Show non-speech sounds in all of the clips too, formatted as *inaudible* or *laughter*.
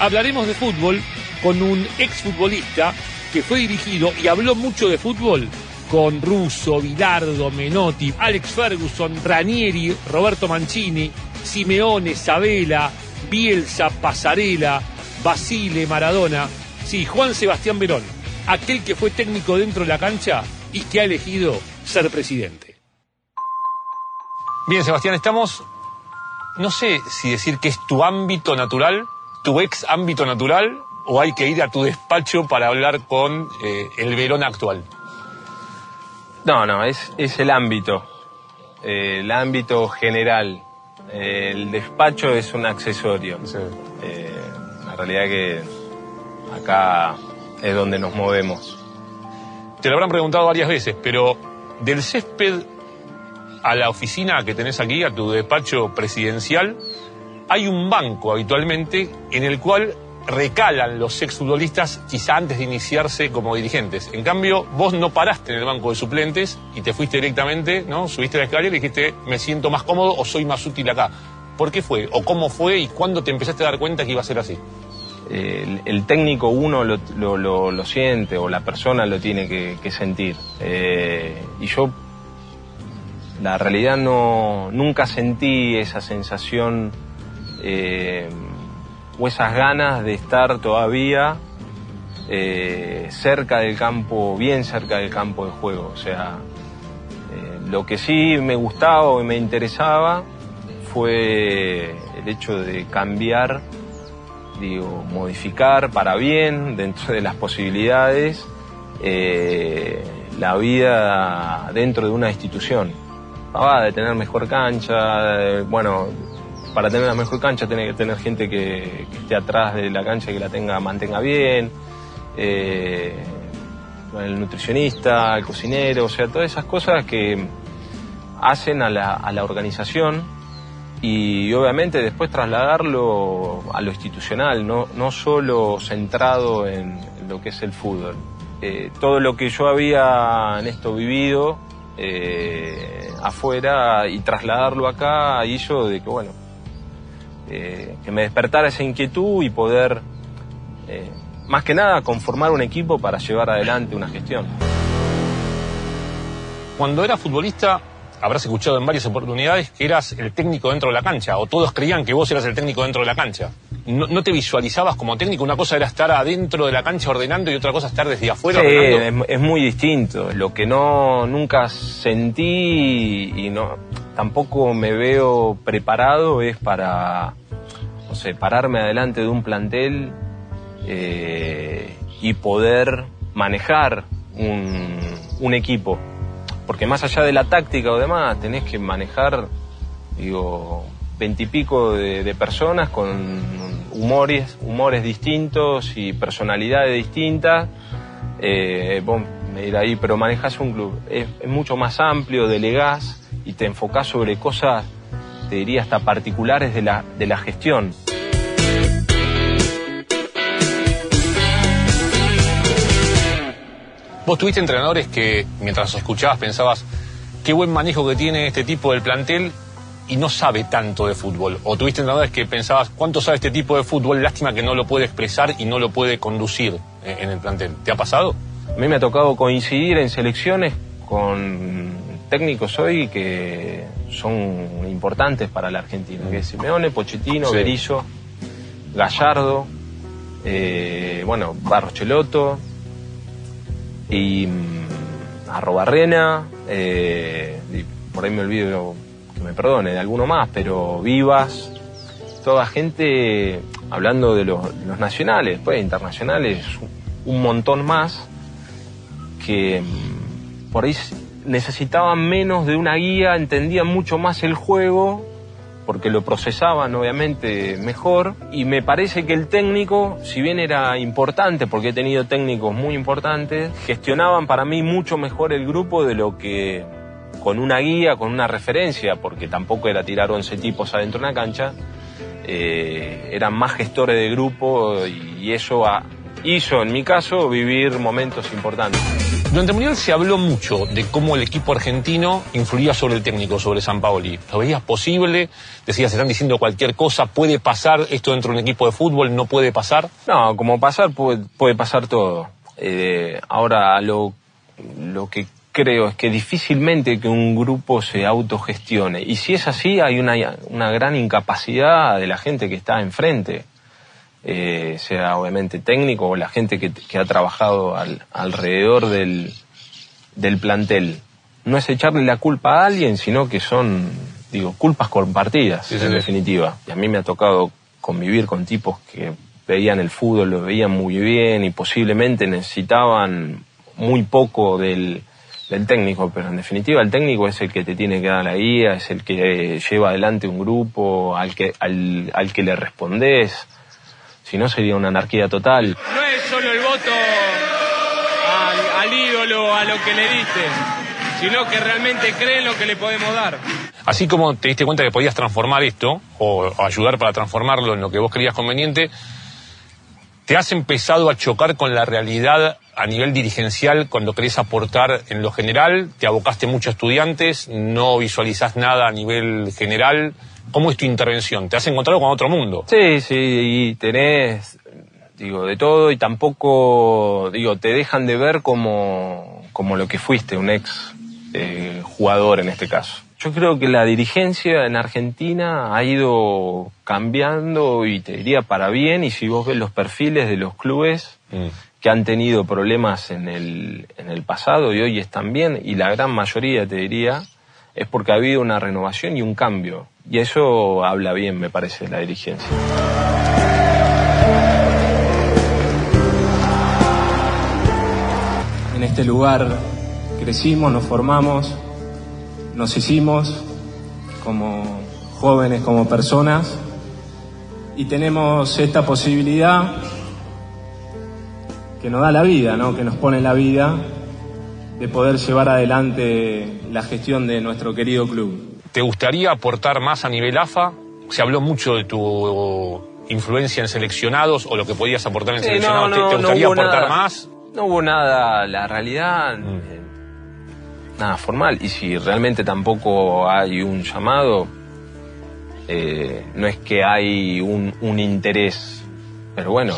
Hablaremos de fútbol con un exfutbolista que fue dirigido y habló mucho de fútbol con Russo, Bilardo, Menotti, Alex Ferguson, Ranieri, Roberto Mancini, Simeone, Sabela, Bielsa, Pasarela, Basile, Maradona. Sí, Juan Sebastián Verón, aquel que fue técnico dentro de la cancha y que ha elegido ser presidente. Bien, Sebastián, estamos, no sé si decir que es tu ámbito natural, tu ex ámbito natural, o hay que ir a tu despacho para hablar con eh, el Verón actual. No, no, es, es el ámbito, eh, el ámbito general. Eh, el despacho es un accesorio. Eh, la realidad que acá es donde nos movemos. Te lo habrán preguntado varias veces, pero del césped a la oficina que tenés aquí, a tu despacho presidencial, hay un banco habitualmente en el cual recalan los exfutbolistas quizá antes de iniciarse como dirigentes. En cambio, vos no paraste en el banco de suplentes y te fuiste directamente, ¿no? Subiste la escalera y dijiste, me siento más cómodo o soy más útil acá. ¿Por qué fue? ¿O cómo fue? ¿Y cuándo te empezaste a dar cuenta que iba a ser así? El, técnico uno lo, lo, siente o la persona lo tiene que, sentir. Eh, y yo, la realidad, no, nunca sentí esa sensación eh, o esas ganas de estar todavía eh, cerca del campo, bien cerca del campo de juego. O sea, lo que sí me gustaba y me interesaba fue el hecho de cambiar, digo, modificar para bien, dentro de las posibilidades, eh, la vida dentro de una institución. Ah, de tener mejor cancha, de, bueno, para tener la mejor cancha tiene que tener gente que, que, esté atrás de la cancha y que la tenga, mantenga bien, eh, el nutricionista, el cocinero, o sea, todas esas cosas que hacen a la, a la organización y obviamente después trasladarlo a lo institucional, no, no solo centrado en, lo que es el fútbol. Eh, todo lo que yo había en esto vivido eh, afuera y trasladarlo acá hizo de que, bueno, eh, que me despertara esa inquietud y poder, más que nada, conformar un equipo para llevar adelante una gestión. Cuando era futbolista, habrás escuchado en varias oportunidades que eras el técnico dentro de la cancha, o todos creían que vos eras el técnico dentro de la cancha. No, no te visualizabas como técnico, una cosa era estar adentro de la cancha ordenando y otra cosa estar desde afuera sí, ordenando. Es, es muy distinto. Lo que no nunca sentí y no tampoco me veo preparado es para, no sé, pararme adelante de un plantel eh, y poder manejar un, un equipo. Porque más allá de la táctica o demás, tenés que manejar, digo, veintipico de, personas con humores, humores distintos y personalidades distintas. Eh, vos me dirás ahí, pero manejás un club. Es, es, mucho más amplio, delegás y te enfocás sobre cosas, te diría, hasta particulares de la, de la gestión. Vos tuviste entrenadores que mientras los escuchabas pensabas qué buen manejo que tiene este tipo del plantel y no sabe tanto de fútbol. O tuviste entrenadores que pensabas cuánto sabe este tipo de fútbol, lástima que no lo puede expresar y no lo puede conducir en el plantel. ¿Te ha pasado? A mí me ha tocado coincidir en selecciones con técnicos hoy que son importantes para la Argentina, que es Simeone, Pochettino, sí. Berizzo, Gallardo, eh, bueno, Barrocheloto, y mm, Arrobarrena, eh, y por ahí me olvido que me perdone de alguno más, pero Vivas, toda gente hablando de los, los nacionales, pues internacionales, un montón más que mm, por ahí necesitaban menos de una guía, entendían mucho más el juego porque lo procesaban obviamente mejor y me parece que el técnico, si bien era importante, porque he tenido técnicos muy importantes, gestionaban para mí mucho mejor el grupo de lo que con una guía, con una referencia, porque tampoco era tirar 11 tipos adentro de una cancha, eh, eran más gestores de grupo y eso hizo en mi caso vivir momentos importantes. Durante el Mundial se habló mucho de cómo el equipo argentino influía sobre el técnico, sobre San Paoli. ¿Lo veías posible? Decías, están diciendo cualquier cosa, ¿puede pasar esto dentro de un equipo de fútbol? ¿No puede pasar? No, como pasar puede, puede pasar todo. Eh, ahora, lo, lo que creo es que difícilmente que un grupo se autogestione. Y si es así, hay una, una gran incapacidad de la gente que está enfrente. Eh, sea obviamente técnico o la gente que, que ha trabajado al, alrededor del, del plantel. No es echarle la culpa a alguien, sino que son, digo, culpas compartidas, en definitiva. Y a mí me ha tocado convivir con tipos que veían el fútbol, lo veían muy bien y posiblemente necesitaban muy poco del, del técnico, pero en definitiva el técnico es el que te tiene que dar la guía, es el que lleva adelante un grupo, al que, al, al que le respondes si no, sería una anarquía total. No es solo el voto al, ídolo, a lo que le diste, sino que realmente creen lo que le podemos dar. Así como te diste cuenta que podías transformar esto, o, ayudar para transformarlo en lo que vos creías conveniente, ¿te has empezado a chocar con la realidad a nivel dirigencial cuando querés aportar en lo general? ¿Te abocaste mucho a estudiantes? ¿No visualizás nada a nivel general? ¿Cómo es tu intervención? ¿Te has encontrado con otro mundo? Sí, sí, y tenés, digo, de todo y tampoco, digo, te dejan de ver como, como lo que fuiste, un ex eh, jugador en este caso. Yo creo que la dirigencia en Argentina ha ido cambiando y te diría para bien y si vos ves los perfiles de los clubes mm. que han tenido problemas en el, en el pasado y hoy están bien y la gran mayoría te diría es porque ha habido una renovación y un cambio. Y eso habla bien, me parece, de la dirigencia. En este lugar crecimos, nos formamos, nos hicimos como jóvenes, como personas, y tenemos esta posibilidad que nos da la vida, ¿no? que nos pone la vida de poder llevar adelante la gestión de nuestro querido club. ¿Te gustaría aportar más a nivel AFA? Se habló mucho de tu influencia en seleccionados o lo que podías aportar en seleccionados. ¿Te, gustaría aportar más? No hubo nada, la realidad, mm. eh, nada formal. Y si realmente tampoco hay un llamado, eh, no es que hay un, un interés, pero bueno,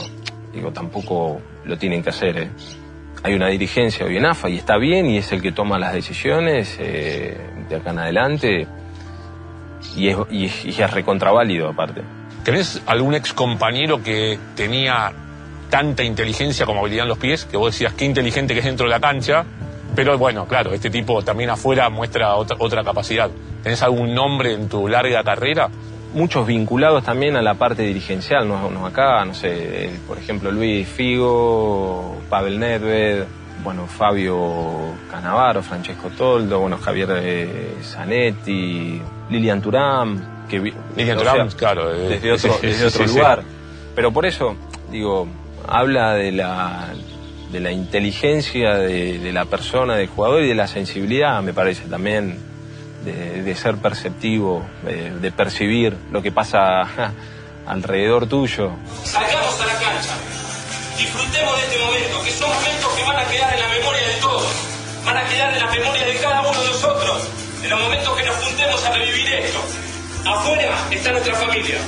digo, tampoco lo tienen que hacer. ¿eh? Hay una dirigencia hoy en AFA y está bien y es el que toma las decisiones eh, de acá en adelante y es, y, es recontraválido aparte. ¿Tenés algún ex compañero que tenía tanta inteligencia como habilidad en los pies, que vos decías qué inteligente que es dentro de la cancha, pero bueno, claro, este tipo también afuera muestra otra, otra capacidad. ¿Tenés algún nombre en tu larga carrera? Muchos vinculados también a la parte dirigencial, no, acá, no sé, por ejemplo Luis Figo, Pavel Nedved, bueno, Fabio Canavaro, Francesco Toldo, bueno, Javier eh, Zanetti, Lilian Turán, que Lilian Turán, claro, eh, desde otro, desde otro lugar. Pero por eso, digo, habla de la, de la inteligencia de, de la persona, del jugador y de la sensibilidad, me parece también de, ser perceptivo, de, percibir lo que pasa *laughs* alrededor tuyo. Salgamos a la cancha, disfrutemos de este momento, que son momentos que van a quedar en la memoria de todos, van a quedar en la memoria de cada uno de nosotros, en los momentos que nos juntemos a revivir esto. Afuera está nuestra familia,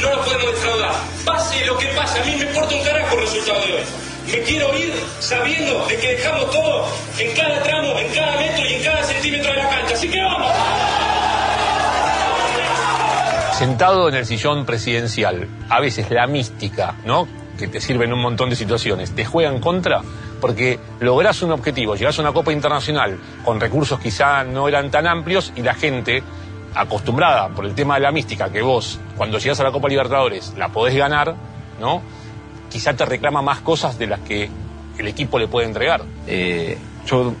no nos podemos defraudar. Pase lo que pase, a mí me importa un carajo el resultado de hoy. Me quiero ir sabiendo de que dejamos todo en cada tramo, en cada metro y en cada centímetro de la cancha. Así que vamos. Sentado en el sillón presidencial, a veces la mística, ¿no? Que te sirve en un montón de situaciones, te juega en contra porque lográs un objetivo, llegás a una Copa Internacional con recursos quizá no eran tan amplios y la gente acostumbrada por el tema de la mística que vos cuando llegas a la Copa Libertadores la podés ganar, ¿no? Quizá te reclama más cosas de las que el equipo le puede entregar. Eh, yo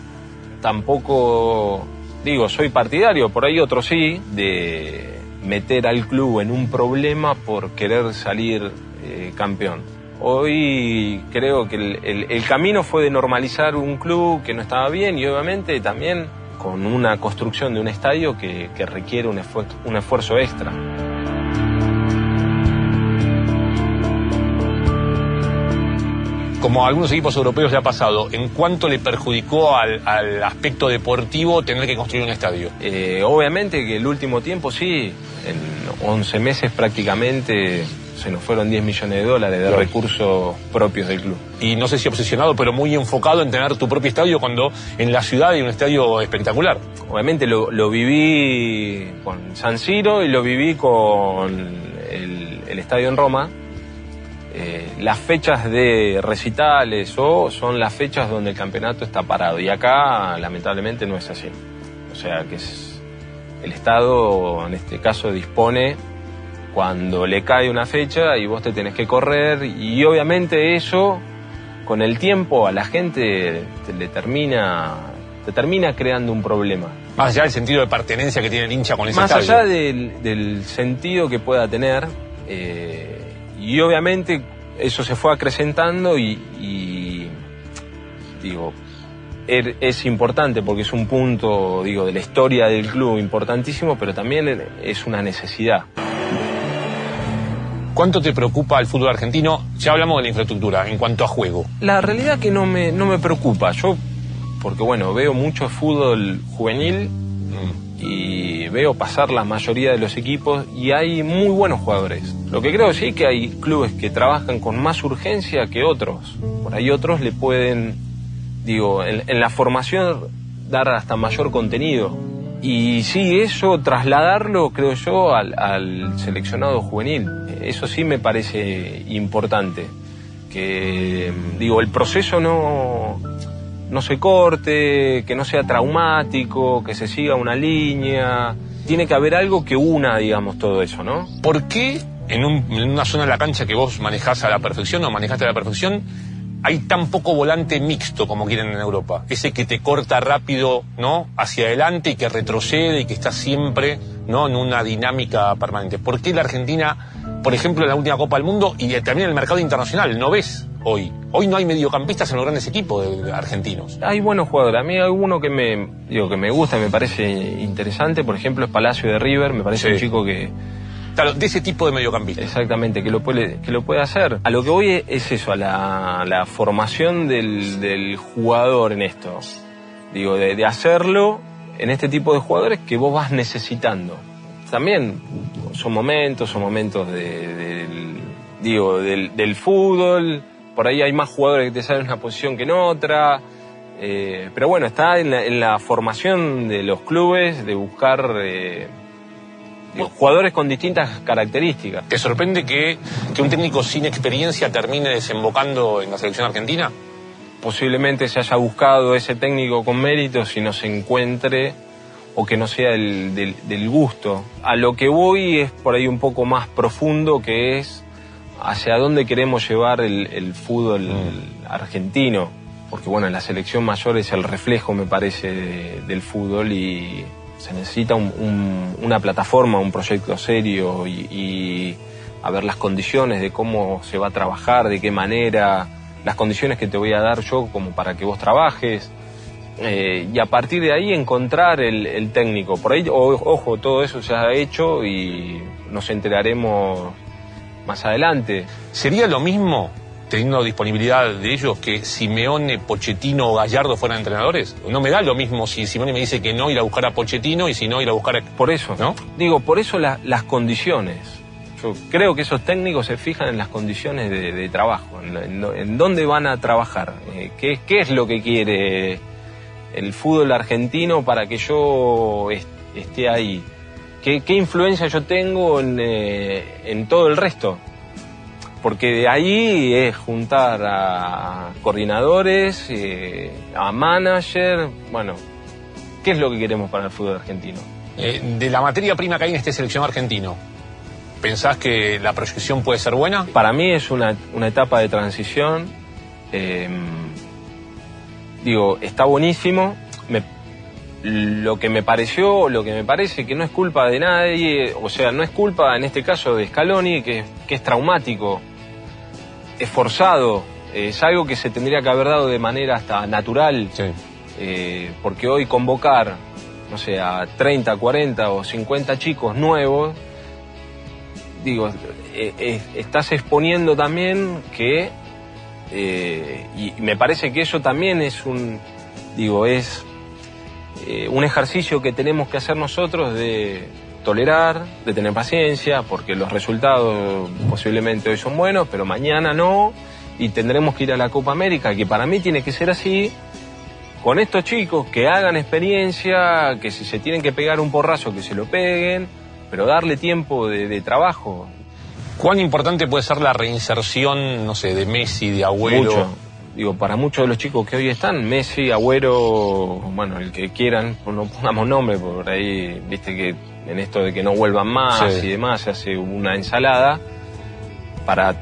tampoco digo, soy partidario, por ahí otro sí, de meter al club en un problema por querer salir eh, campeón. Hoy creo que el, camino fue de normalizar un club que no estaba bien y obviamente también con una construcción de un estadio que, requiere un esfuerzo extra. Como a algunos equipos europeos le ha pasado, ¿en cuánto le perjudicó al, al aspecto deportivo tener que construir un estadio? Eh, obviamente que el último tiempo sí, en 11 meses prácticamente se nos fueron 10 millones de dólares de recursos propios del club. Y no sé si obsesionado, pero muy enfocado en tener tu propio estadio cuando en la ciudad hay un estadio espectacular. Obviamente lo, lo viví con San Siro y lo viví con el, el estadio en Roma. Eh, las fechas de recitales o son las fechas donde el campeonato está parado. Y acá, lamentablemente, no es así. O sea que es- el Estado, en este caso, dispone cuando le cae una fecha y vos te tenés que correr. Y obviamente eso, con el tiempo, a la gente te, le termina, te termina creando un problema. Más allá del sentido de pertenencia que tiene el hincha con ese Más estadio. allá del, del sentido que pueda tener, eh, y obviamente eso se fue acrecentando y, y, digo, er- es importante porque es un punto, digo, de la historia del club importantísimo, pero también es una necesidad. ¿Cuánto te preocupa el fútbol argentino? Ya hablamos de la infraestructura, en cuanto a juego. La realidad que no me, no me preocupa, yo, porque bueno, veo mucho fútbol juvenil Mm. Y veo pasar la mayoría de los equipos y hay muy buenos jugadores. Lo que creo sí que hay clubes que trabajan con más urgencia que otros. Por ahí otros le pueden, digo, en, la formación dar hasta mayor contenido. Y sí, eso trasladarlo, creo yo, al, al seleccionado juvenil. Eso sí me parece importante. Que, digo, el proceso no, no se corte, que no sea traumático, que se siga una línea. Tiene que haber algo que una, digamos, todo eso, ¿no? ¿Por qué en, un- una zona de la cancha que vos manejás a la perfección o manejaste a la perfección hay tan poco volante mixto como quieren en Europa? Ese que te corta rápido, ¿no? Hacia adelante y que retrocede y que está siempre, ¿no? En una dinámica permanente. ¿Por qué la Argentina, por ejemplo, en la última Copa del Mundo y también en el mercado internacional, no ves hoy? Hoy no hay mediocampistas en los grandes equipos de- de argentinos. Hay buenos jugadores. A mí hay uno que me, digo, que me gusta, me parece interesante. Por ejemplo, es Palacio de River. Me parece Sí. un chico que, Claro, de ese tipo de mediocampistas. exactamente, que lo puede, que lo puede hacer. A lo que voy es eso, a la, la formación del, del jugador en esto. Digo, de, de hacerlo en este tipo de jugadores que vos vas necesitando. También son momentos, son momentos de- del, digo, del, del fútbol. Por ahí hay más jugadores que te salen en una posición que en otra. Eh, pero bueno, está en la, en la formación de los clubes de buscar eh, jugadores con distintas características. ¿Te sorprende que, que un técnico sin experiencia termine desembocando en la selección argentina? posiblemente se haya buscado ese técnico con méritos y no se encuentre o que no sea el, del, del gusto. A lo que voy es por ahí un poco más profundo que es hacia dónde queremos llevar el, el fútbol argentino. Porque bueno, la selección mayor es el reflejo, me parece, de- del fútbol y se necesita un- un- una plataforma, un proyecto serio y, y a ver las condiciones de cómo se va a trabajar, de qué manera, las condiciones que te voy a dar yo como para que vos trabajes. eh, y a partir de ahí encontrar el, el técnico. Por ahí, o- ojo, todo eso se ha hecho y nos enteraremos más adelante. ¿Sería lo mismo, teniendo disponibilidad de ellos, que Simeone, Pochettino o Gallardo fueran entrenadores? No me da lo mismo si Simeone me dice que no ir a buscar a Pochettino y si no ir a buscar a... Por eso, ¿No? Digo, por eso la- las condiciones. Yo creo que esos técnicos se fijan en las condiciones de, de trabajo, en, en- en dónde van a trabajar, eh, qué, qué es lo que quiere el fútbol argentino para que yo est- esté ahí, qué, qué influencia yo tengo en, eh, en todo el resto. Porque de ahí es juntar a coordinadores, eh, a manager, bueno, ¿qué es lo que queremos para el fútbol argentino? Eh, de la materia prima que hay en este seleccionado argentino, ¿pensás que la proyección puede ser buena? Para mí es una, una etapa de transición. digo, está buenísimo. Lo que me pareció, lo que me parece que no es culpa de nadie, o sea, no es culpa en este caso de Scaloni, que, que es traumático, es forzado, es algo que se tendría que haber dado de manera hasta natural. Sí. Eh, porque hoy convocar, no sé, a 30, 40 o 50 chicos nuevos, digo, eh, eh, estás exponiendo también que eh, y me parece que eso también es un, digo, es eh, un ejercicio que tenemos que hacer nosotros de tolerar, de tener paciencia, porque los resultados posiblemente hoy son buenos, pero mañana no, y tendremos que ir a la Copa América, que para mí tiene que ser así, con estos chicos que hagan experiencia, que si se tienen que pegar un porrazo, que se lo peguen, pero darle tiempo de, de trabajo. ¿Cuán importante puede ser la reinserción, no sé, de Messi, de Agüero? Mucho. Digo, para muchos de los chicos que hoy están, Messi, Agüero, bueno, el que quieran, no pongamos nombre, por ahí, viste que en esto de que no vuelvan más Sí. y demás, se hace una ensalada. Para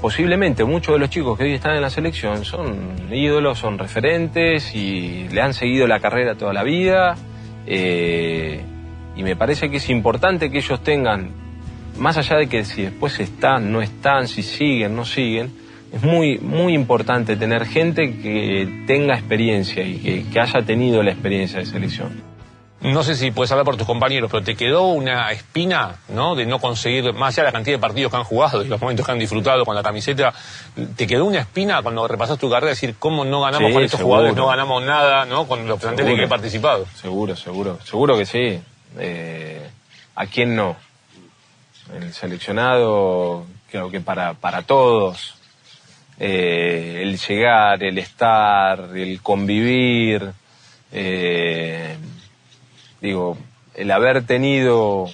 posiblemente muchos de los chicos que hoy están en la selección son ídolos, son referentes y le han seguido la carrera toda la vida. eh, y me parece que es importante que ellos tengan, más allá de que si después están, no están, si siguen, no siguen, es muy, muy importante tener gente que tenga experiencia y que, que haya tenido la experiencia de selección. No sé si puedes hablar por tus compañeros, pero te quedó una espina, ¿no? De no conseguir, más allá de la cantidad de partidos que han jugado y los momentos que han disfrutado con la camiseta, ¿te quedó una espina cuando repasas tu carrera? decir, ¿cómo no ganamos Sí, con estos seguro. jugadores? No ganamos nada, ¿no? Con los planteles Seguro. que he participado. Seguro, seguro, seguro que sí. Eh, ¿A quién no? El seleccionado, creo que para, para todos, eh, el llegar, el estar, el convivir, eh, digo, el haber tenido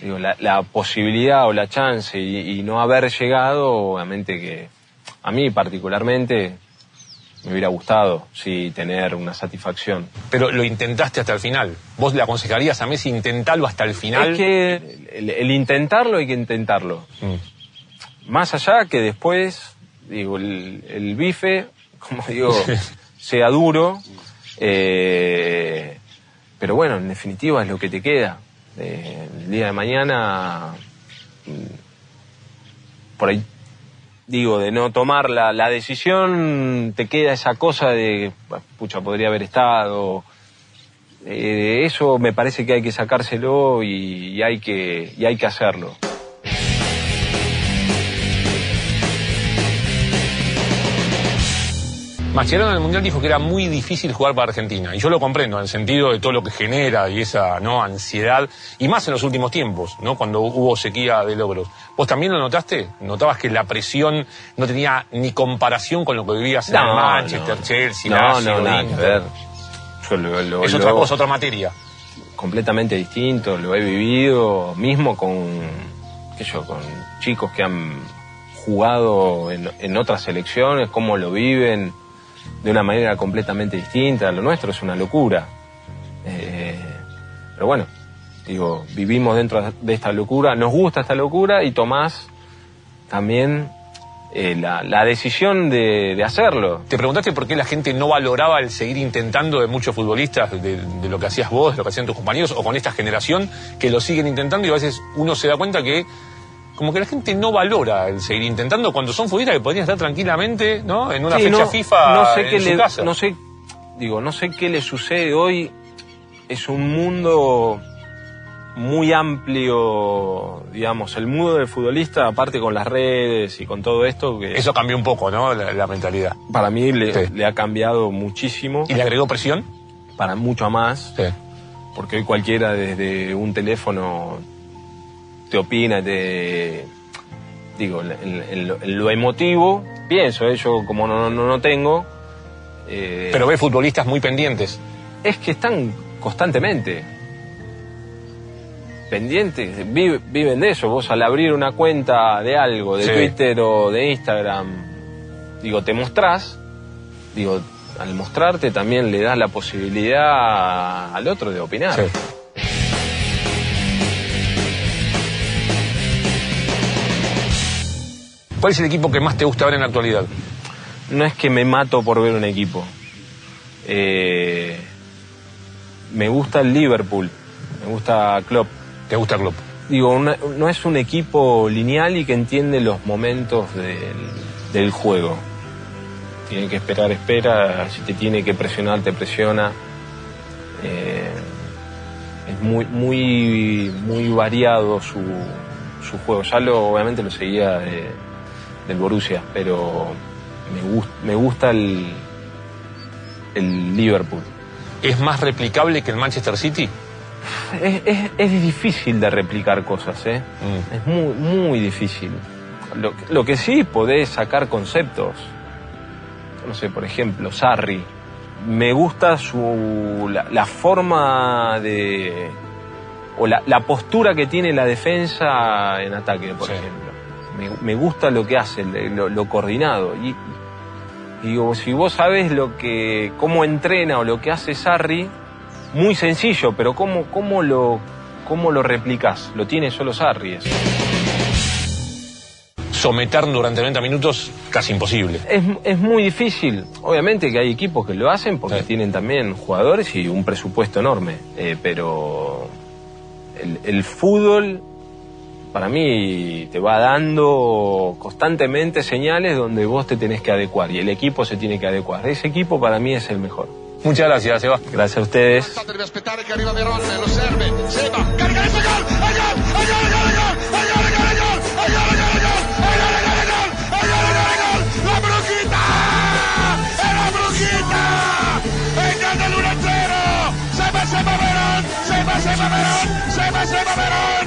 digo, la, la posibilidad o la chance y, y no haber llegado, obviamente que a mí particularmente me hubiera gustado, sí, tener una satisfacción. Pero lo intentaste hasta el final. ¿Vos le aconsejarías a Messi intentarlo hasta el final? Es que el, el intentarlo hay que intentarlo. Mm. Más allá que después, digo, el, el bife, *laughs* como digo, sea duro, eh, pero bueno, en definitiva es lo que te queda. Eh, el día de mañana, mm, por ahí, digo, de no tomar la, la decisión, te queda esa cosa de, pucha, podría haber estado. Eh, eso me parece que hay que sacárselo y, y hay que, y hay que hacerlo. Mascherano en el Mundial dijo que era muy difícil jugar para Argentina. Y yo lo comprendo en el sentido de todo lo que genera y esa no ansiedad. Y más en los últimos tiempos, ¿no? Cuando hubo sequía de logros. ¿Vos también lo notaste? ¿Notabas que la presión no tenía ni comparación con lo que vivías en el Manchester, no. Chelsea, No, Lazio, no, nada que Inter? ver. Yo lo, lo- Es lo- otra cosa, otra materia. completamente distinto, lo he vivido mismo con, qué sé yo, con chicos que han jugado en, en otras selecciones, cómo lo viven de una manera completamente distinta. Lo nuestro es una locura. Eh, pero bueno, digo, vivimos dentro de esta locura, nos gusta esta locura y Tomás también eh, la, la decisión de, de hacerlo. ¿Te preguntaste por qué la gente no valoraba el seguir intentando de muchos futbolistas, de, de lo que hacías vos, de lo que hacían tus compañeros, o con esta generación que lo siguen intentando y a veces uno se da cuenta que como que la gente no valora el seguir intentando cuando son futbolistas que podrían estar tranquilamente, ¿no? En una Sí, fecha no- FIFA no sé en qué su le, casa. No sé, digo, no sé qué le sucede hoy. Es un mundo muy amplio, digamos, el mundo del futbolista, aparte con las redes y con todo esto, que Eso cambió un poco, ¿no? La, la mentalidad. para mí le, Sí. le ha cambiado muchísimo, ¿Y le agregó presión? para mucho más, Sí. porque hoy cualquiera desde un teléfono te opina, te digo, en, en- en lo, emotivo, pienso, ¿eh? yo como no, no, no tengo, eh, Pero ve futbolistas muy pendientes. es que están constantemente pendientes, vi- viven de eso. Vos al abrir una cuenta de algo, de Sí. Twitter o de Instagram, digo, te mostrás, digo, al mostrarte también le das la posibilidad al otro de opinar. Sí. ¿Cuál es el equipo que más te gusta ver en la actualidad? No es que me mato por ver un equipo. Eh, me gusta el Liverpool, me gusta Klopp. ¿Te gusta Klopp? Digo, una- no es un equipo lineal y que entiende los momentos del, del juego. Tiene que esperar, espera. Si te tiene que presionar, te presiona. Eh, es muy, muy, muy variado su, su juego. Ya lo, obviamente lo seguía de- del Borussia, pero me, gust- me gusta el, el Liverpool. ¿Es más replicable que el Manchester City? Es, es- es difícil de replicar cosas, ¿eh? Mm. Es muy, muy difícil. Lo, lo que sí podés sacar conceptos. No sé, por ejemplo, Sarri. Me gusta su, la, la forma de... o la, la postura que tiene la defensa en ataque, por Sí. ejemplo. Me, me gusta lo que hace, lo, lo coordinado. Y, y digo, si vos sabés lo que, cómo entrena o lo que hace Sarri, muy sencillo, pero cómo, cómo lo, cómo lo replicás. Lo tiene solo Sarri. eso. Someter durante 90 minutos, casi imposible. Es, es muy difícil. Obviamente que hay equipos que lo hacen porque Sí. tienen también jugadores y un presupuesto enorme. Eh, pero el, el fútbol, para mí te va dando constantemente señales donde vos te tenés que adecuar y el equipo se tiene que adecuar. Ese equipo para mí es el mejor. Muchas gracias, Seba. Gracias a ustedes. Seba, Verón, Verón, Verón.